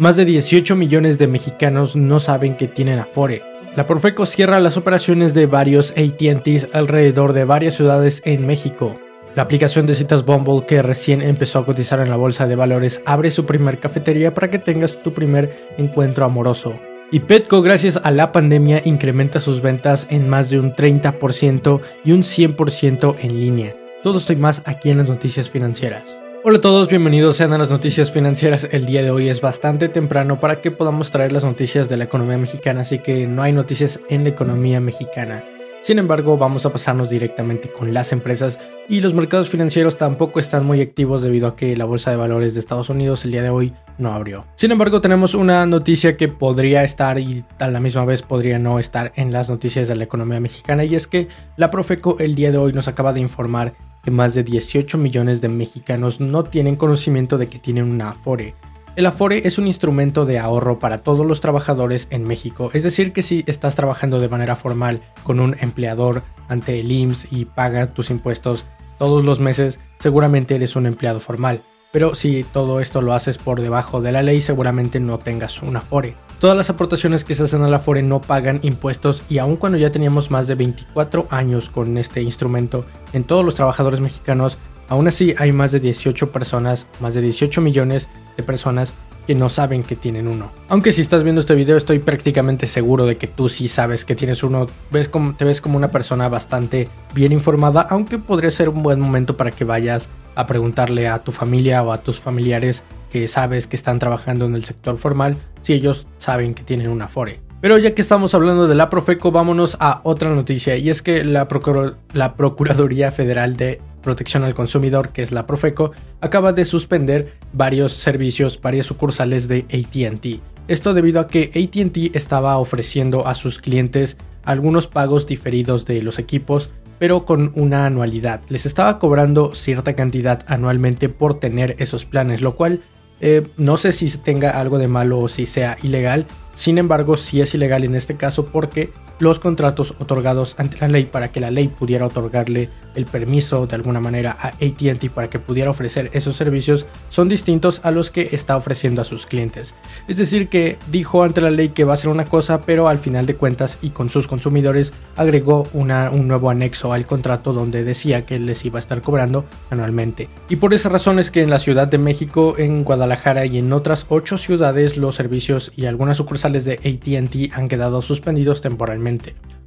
Más de 18 millones de mexicanos no saben que tienen Afore. La Profeco cierra las operaciones de varios ATTs alrededor de varias ciudades en México. La aplicación de citas Bumble que recién empezó a cotizar en la bolsa de valores abre su primer cafetería para que tengas tu primer encuentro amoroso. Y Petco gracias a la pandemia incrementa sus ventas en más de un 30% y un 100% en línea. Todo esto y más aquí en las noticias financieras. Hola a todos, bienvenidos sean a las noticias financieras. El día de hoy es bastante temprano para que podamos traer las noticias de la economía mexicana, así que no hay noticias en la economía mexicana. Sin embargo, vamos a pasarnos directamente con las empresas y los mercados financieros tampoco están muy activos debido a que la bolsa de valores de Estados Unidos el día de hoy no abrió. Sin embargo, tenemos una noticia que podría estar y a la misma vez podría no estar en las noticias de la economía mexicana y es que la Profeco el día de hoy nos acaba de informar que más de 18 millones de mexicanos no tienen conocimiento de que tienen una Afore el Afore es un instrumento de ahorro para todos los trabajadores en México, es decir, que si estás trabajando de manera formal con un empleador ante el IMSS y pagas tus impuestos todos los meses, seguramente eres un empleado formal. Pero si todo esto lo haces por debajo de la ley, seguramente no tengas un Afore. Todas las aportaciones que se hacen al Afore no pagan impuestos y aun cuando ya teníamos más de 24 años con este instrumento en todos los trabajadores mexicanos, aún así hay más de 18 personas, más de 18 millones de personas que no saben que tienen uno. Aunque si estás viendo este video estoy prácticamente seguro de que tú sí sabes que tienes uno, ves como, te ves como una persona bastante bien informada, aunque podría ser un buen momento para que vayas a preguntarle a tu familia o a tus familiares que sabes que están trabajando en el sector formal si ellos saben que tienen una FORE. Pero ya que estamos hablando de la Profeco, vámonos a otra noticia y es que la, la Procuraduría Federal de Protección al Consumidor, que es la Profeco, acaba de suspender varios servicios, varias sucursales de ATT. Esto debido a que ATT estaba ofreciendo a sus clientes algunos pagos diferidos de los equipos, pero con una anualidad. Les estaba cobrando cierta cantidad anualmente por tener esos planes, lo cual eh, no sé si tenga algo de malo o si sea ilegal, sin embargo, sí es ilegal en este caso porque los contratos otorgados ante la ley para que la ley pudiera otorgarle el permiso de alguna manera a ATT para que pudiera ofrecer esos servicios son distintos a los que está ofreciendo a sus clientes. Es decir, que dijo ante la ley que va a ser una cosa, pero al final de cuentas y con sus consumidores agregó un nuevo anexo al contrato donde decía que les iba a estar cobrando anualmente. Y por esa razón es que en la Ciudad de México, en Guadalajara y en otras ocho ciudades los servicios y algunas sucursales de ATT han quedado suspendidos temporalmente.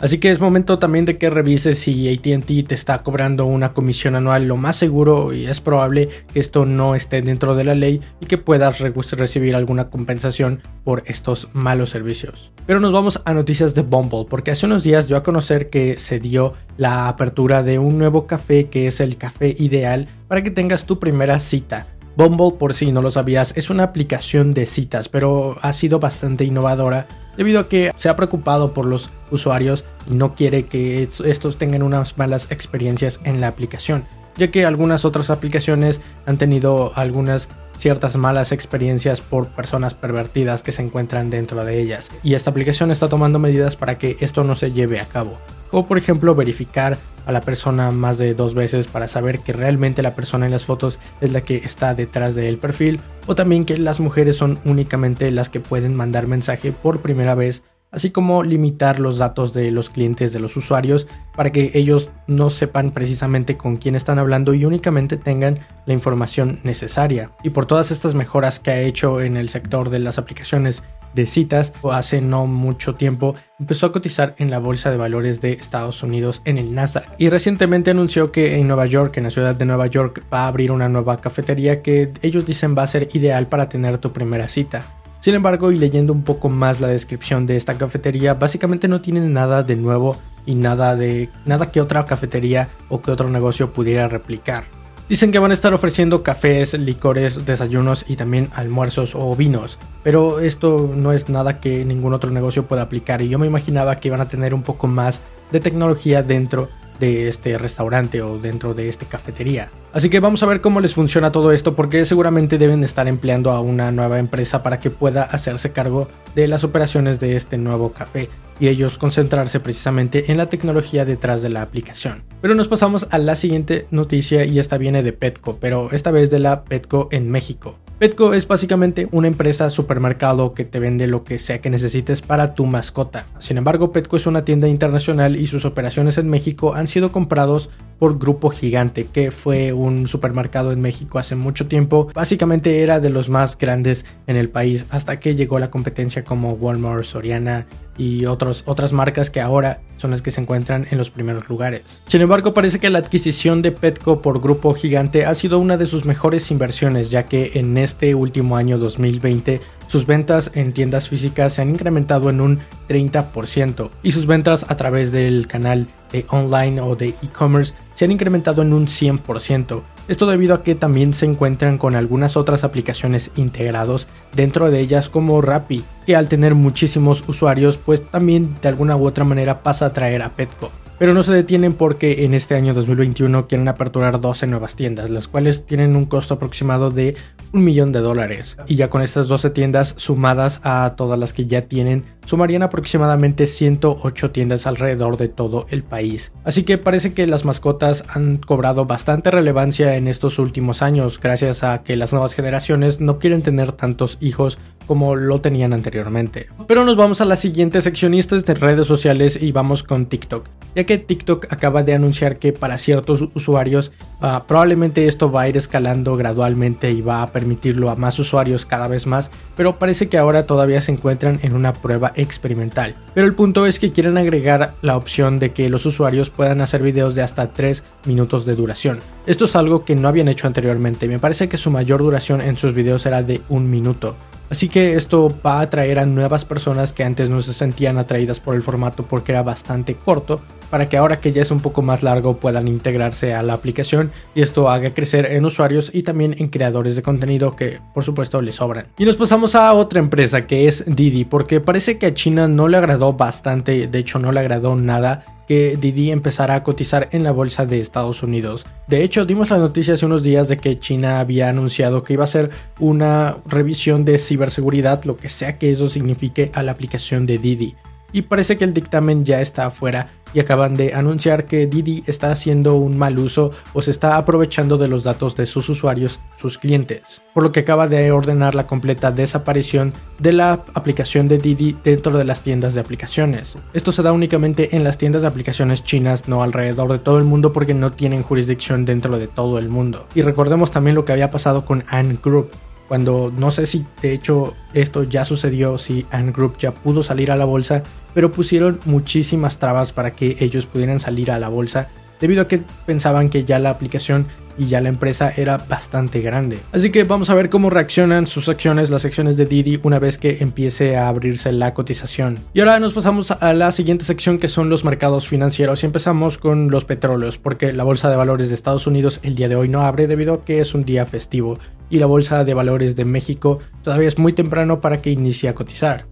Así que es momento también de que revises si ATT te está cobrando una comisión anual. Lo más seguro y es probable que esto no esté dentro de la ley y que puedas recibir alguna compensación por estos malos servicios. Pero nos vamos a noticias de Bumble, porque hace unos días dio a conocer que se dio la apertura de un nuevo café que es el café ideal para que tengas tu primera cita. Bumble, por si no lo sabías, es una aplicación de citas, pero ha sido bastante innovadora debido a que se ha preocupado por los usuarios y no quiere que estos tengan unas malas experiencias en la aplicación, ya que algunas otras aplicaciones han tenido algunas ciertas malas experiencias por personas pervertidas que se encuentran dentro de ellas. Y esta aplicación está tomando medidas para que esto no se lleve a cabo. Como por ejemplo verificar a la persona más de dos veces para saber que realmente la persona en las fotos es la que está detrás del perfil. O también que las mujeres son únicamente las que pueden mandar mensaje por primera vez así como limitar los datos de los clientes de los usuarios para que ellos no sepan precisamente con quién están hablando y únicamente tengan la información necesaria. Y por todas estas mejoras que ha hecho en el sector de las aplicaciones de citas, hace no mucho tiempo empezó a cotizar en la bolsa de valores de Estados Unidos en el NASA y recientemente anunció que en Nueva York, en la ciudad de Nueva York, va a abrir una nueva cafetería que ellos dicen va a ser ideal para tener tu primera cita. Sin embargo, y leyendo un poco más la descripción de esta cafetería, básicamente no tienen nada de nuevo y nada de nada que otra cafetería o que otro negocio pudiera replicar. Dicen que van a estar ofreciendo cafés, licores, desayunos y también almuerzos o vinos, pero esto no es nada que ningún otro negocio pueda aplicar y yo me imaginaba que iban a tener un poco más de tecnología dentro de este restaurante o dentro de esta cafetería. Así que vamos a ver cómo les funciona todo esto porque seguramente deben estar empleando a una nueva empresa para que pueda hacerse cargo de las operaciones de este nuevo café y ellos concentrarse precisamente en la tecnología detrás de la aplicación. Pero nos pasamos a la siguiente noticia y esta viene de Petco, pero esta vez de la Petco en México. Petco es básicamente una empresa supermercado que te vende lo que sea que necesites para tu mascota. Sin embargo, Petco es una tienda internacional y sus operaciones en México han sido comprados por Grupo Gigante, que fue un supermercado en México hace mucho tiempo. Básicamente era de los más grandes en el país hasta que llegó la competencia como Walmart, Soriana y otros, otras marcas que ahora son las que se encuentran en los primeros lugares. Sin embargo, parece que la adquisición de Petco por Grupo Gigante ha sido una de sus mejores inversiones, ya que en este último año 2020 sus ventas en tiendas físicas se han incrementado en un 30% y sus ventas a través del canal de online o de e-commerce se han incrementado en un 100%. Esto debido a que también se encuentran con algunas otras aplicaciones integrados dentro de ellas como Rappi, que al tener muchísimos usuarios pues también de alguna u otra manera pasa a traer a Petco pero no se detienen porque en este año 2021 quieren aperturar 12 nuevas tiendas, las cuales tienen un costo aproximado de un millón de dólares. Y ya con estas 12 tiendas sumadas a todas las que ya tienen, sumarían aproximadamente 108 tiendas alrededor de todo el país. Así que parece que las mascotas han cobrado bastante relevancia en estos últimos años, gracias a que las nuevas generaciones no quieren tener tantos hijos como lo tenían anteriormente. Pero nos vamos a la siguiente seccionistas de redes sociales y vamos con TikTok, ya que TikTok acaba de anunciar que para ciertos usuarios uh, probablemente esto va a ir escalando gradualmente y va a permitirlo a más usuarios cada vez más, pero parece que ahora todavía se encuentran en una prueba experimental. Pero el punto es que quieren agregar la opción de que los usuarios puedan hacer videos de hasta 3 minutos de duración. Esto es algo que no habían hecho anteriormente, me parece que su mayor duración en sus videos era de un minuto. Así que esto va a atraer a nuevas personas que antes no se sentían atraídas por el formato porque era bastante corto, para que ahora que ya es un poco más largo puedan integrarse a la aplicación y esto haga crecer en usuarios y también en creadores de contenido que por supuesto les sobran. Y nos pasamos a otra empresa que es Didi, porque parece que a China no le agradó bastante, de hecho no le agradó nada que Didi empezará a cotizar en la bolsa de Estados Unidos. De hecho, dimos la noticia hace unos días de que China había anunciado que iba a hacer una revisión de ciberseguridad, lo que sea que eso signifique, a la aplicación de Didi. Y parece que el dictamen ya está afuera y acaban de anunciar que Didi está haciendo un mal uso o se está aprovechando de los datos de sus usuarios, sus clientes, por lo que acaba de ordenar la completa desaparición de la aplicación de Didi dentro de las tiendas de aplicaciones. Esto se da únicamente en las tiendas de aplicaciones chinas, no alrededor de todo el mundo porque no tienen jurisdicción dentro de todo el mundo. Y recordemos también lo que había pasado con Ant Group, cuando no sé si de hecho esto ya sucedió, si Ant Group ya pudo salir a la bolsa, pero pusieron muchísimas trabas para que ellos pudieran salir a la bolsa debido a que pensaban que ya la aplicación y ya la empresa era bastante grande. Así que vamos a ver cómo reaccionan sus acciones, las acciones de Didi, una vez que empiece a abrirse la cotización. Y ahora nos pasamos a la siguiente sección que son los mercados financieros y empezamos con los petróleos, porque la bolsa de valores de Estados Unidos el día de hoy no abre debido a que es un día festivo y la Bolsa de Valores de México todavía es muy temprano para que inicie a cotizar.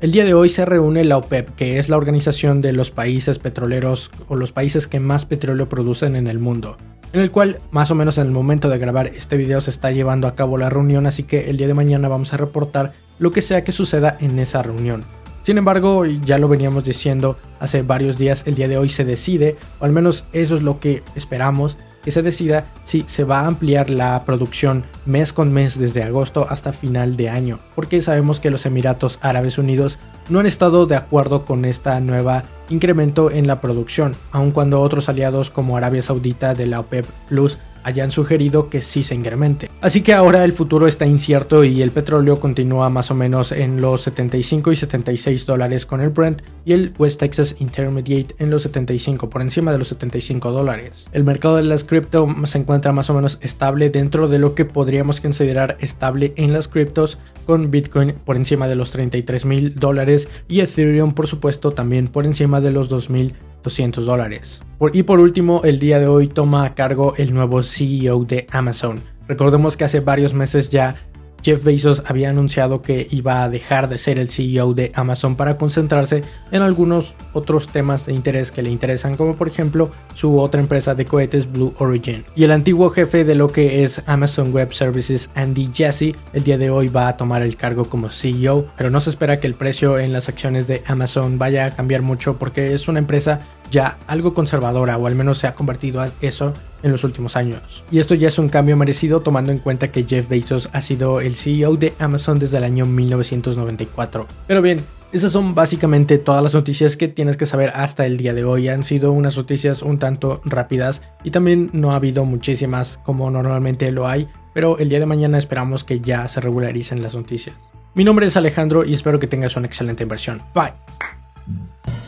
El día de hoy se reúne la OPEP, que es la organización de los países petroleros o los países que más petróleo producen en el mundo, en el cual más o menos en el momento de grabar este video se está llevando a cabo la reunión, así que el día de mañana vamos a reportar lo que sea que suceda en esa reunión. Sin embargo, ya lo veníamos diciendo hace varios días, el día de hoy se decide, o al menos eso es lo que esperamos, que se decida si se va a ampliar la producción mes con mes desde agosto hasta final de año, porque sabemos que los Emiratos Árabes Unidos no han estado de acuerdo con esta nueva incremento en la producción, aun cuando otros aliados como Arabia Saudita de la OPEP Plus hayan sugerido que sí se incremente. Así que ahora el futuro está incierto y el petróleo continúa más o menos en los 75 y 76 dólares con el Brent y el West Texas Intermediate en los 75, por encima de los 75 dólares. El mercado de las cripto se encuentra más o menos estable dentro de lo que podríamos considerar estable en las criptos, con Bitcoin por encima de los 33 mil dólares y Ethereum por supuesto también por encima de los 2000 200 dólares. Y por último, el día de hoy toma a cargo el nuevo CEO de Amazon. Recordemos que hace varios meses ya Jeff Bezos había anunciado que iba a dejar de ser el CEO de Amazon para concentrarse en algunos otros temas de interés que le interesan, como por ejemplo su otra empresa de cohetes Blue Origin. Y el antiguo jefe de lo que es Amazon Web Services, Andy Jassy, el día de hoy va a tomar el cargo como CEO, pero no se espera que el precio en las acciones de Amazon vaya a cambiar mucho porque es una empresa ya algo conservadora o al menos se ha convertido a eso en los últimos años. Y esto ya es un cambio merecido tomando en cuenta que Jeff Bezos ha sido el CEO de Amazon desde el año 1994. Pero bien, esas son básicamente todas las noticias que tienes que saber hasta el día de hoy. Han sido unas noticias un tanto rápidas y también no ha habido muchísimas como normalmente lo hay, pero el día de mañana esperamos que ya se regularicen las noticias. Mi nombre es Alejandro y espero que tengas una excelente inversión. Bye.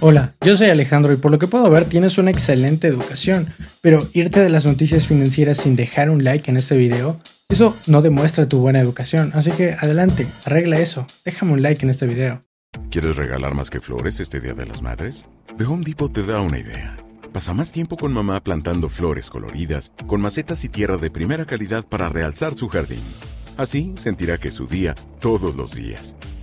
Hola, yo soy Alejandro y por lo que puedo ver tienes una excelente educación, pero irte de las noticias financieras sin dejar un like en este video, eso no demuestra tu buena educación, así que adelante, arregla eso, déjame un like en este video. ¿Quieres regalar más que flores este Día de las Madres? The Home Depot te da una idea. Pasa más tiempo con mamá plantando flores coloridas, con macetas y tierra de primera calidad para realzar su jardín. Así sentirá que es su día todos los días.